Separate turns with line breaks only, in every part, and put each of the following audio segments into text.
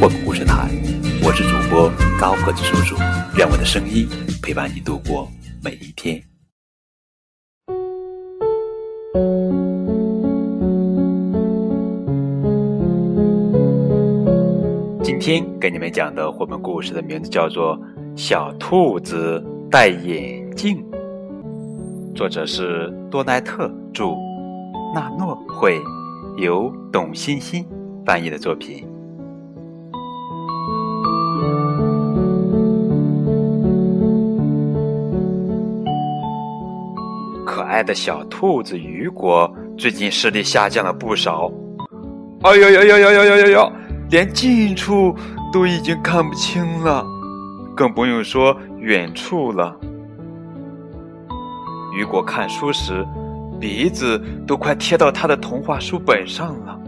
绘本故事台，我是主播高个子叔叔，愿我的声音陪伴你度过每一天。今天给你们讲的绘本故事的名字叫做《小兔子戴眼镜》，作者是多奈特著，纳诺绘，由董欣欣翻译的作品。的小兔子雨果最近视力下降了不少。哎呦呦呦呦呦呦呦呦！连近处都已经看不清了，更不用说远处了。雨果看书时，鼻子都快贴到他的童话书本上了，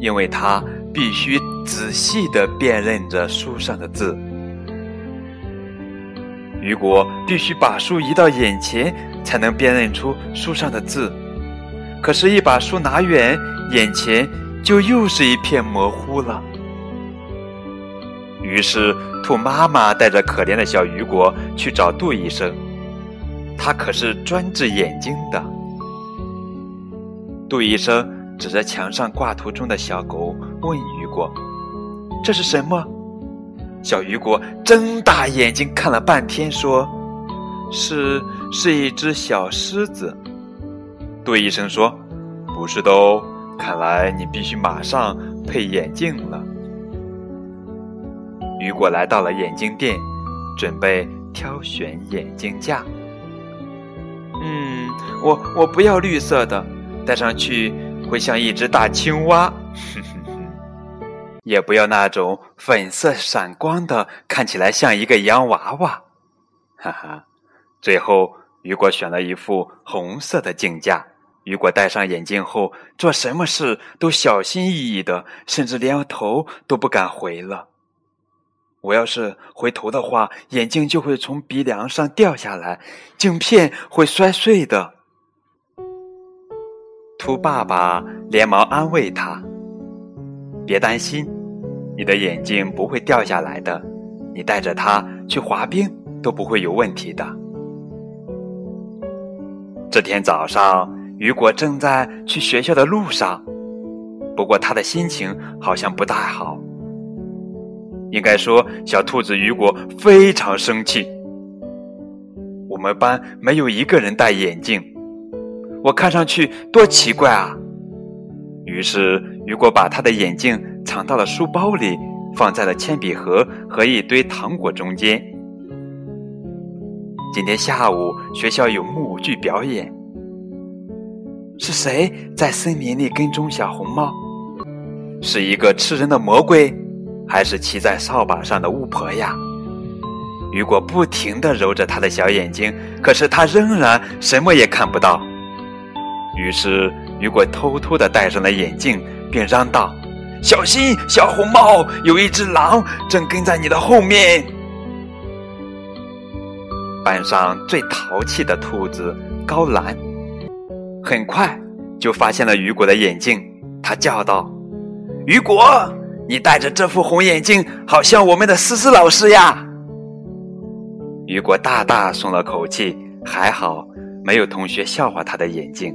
因为他必须仔细的辨认着书上的字。雨果必须把书移到眼前，才能辨认出书上的字。可是，一把书拿远，眼前。就又是一片模糊了。于是，兔妈妈带着可怜的小雨果去找杜医生，他可是专治眼睛的。杜医生指着墙上挂图中的小狗问雨果：“这是什么？”小雨果睁大眼睛看了半天，说：“是，是一只小狮子。”杜医生说：“不是的哦。”看来你必须马上配眼镜了。雨果来到了眼镜店，准备挑选眼镜架。嗯，我我不要绿色的，戴上去会像一只大青蛙。也不要那种粉色闪光的，看起来像一个洋娃娃。哈哈，最后雨果选了一副红色的镜架。雨果戴上眼镜后，做什么事都小心翼翼的，甚至连头都不敢回了。我要是回头的话，眼镜就会从鼻梁上掉下来，镜片会摔碎的。兔爸爸连忙安慰他：“别担心，你的眼镜不会掉下来的，你带着它去滑冰都不会有问题的。”这天早上。雨果正在去学校的路上，不过他的心情好像不太好。应该说，小兔子雨果非常生气。我们班没有一个人戴眼镜，我看上去多奇怪啊！于是，雨果把他的眼镜藏到了书包里，放在了铅笔盒和一堆糖果中间。今天下午学校有木偶剧表演。是谁在森林里跟踪小红帽？是一个吃人的魔鬼，还是骑在扫把上的巫婆呀？雨果不停地揉着他的小眼睛，可是他仍然什么也看不到。于是雨果偷偷地戴上了眼镜，并嚷道：“小心，小红帽，有一只狼正跟在你的后面。”班上最淘气的兔子高兰。很快就发现了雨果的眼镜，他叫道：“雨果，你戴着这副红眼镜，好像我们的思思老师呀！”雨果大大松了口气，还好没有同学笑话他的眼镜。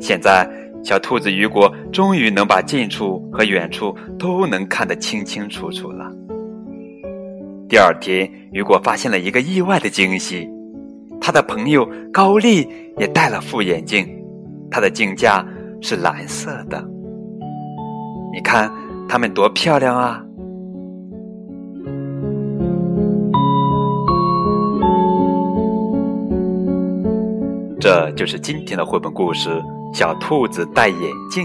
现在，小兔子雨果终于能把近处和远处都能看得清清楚楚了。第二天，雨果发现了一个意外的惊喜。他的朋友高丽也戴了副眼镜，他的镜架是蓝色的。你看，他们多漂亮啊！这就是今天的绘本故事《小兔子戴眼镜》。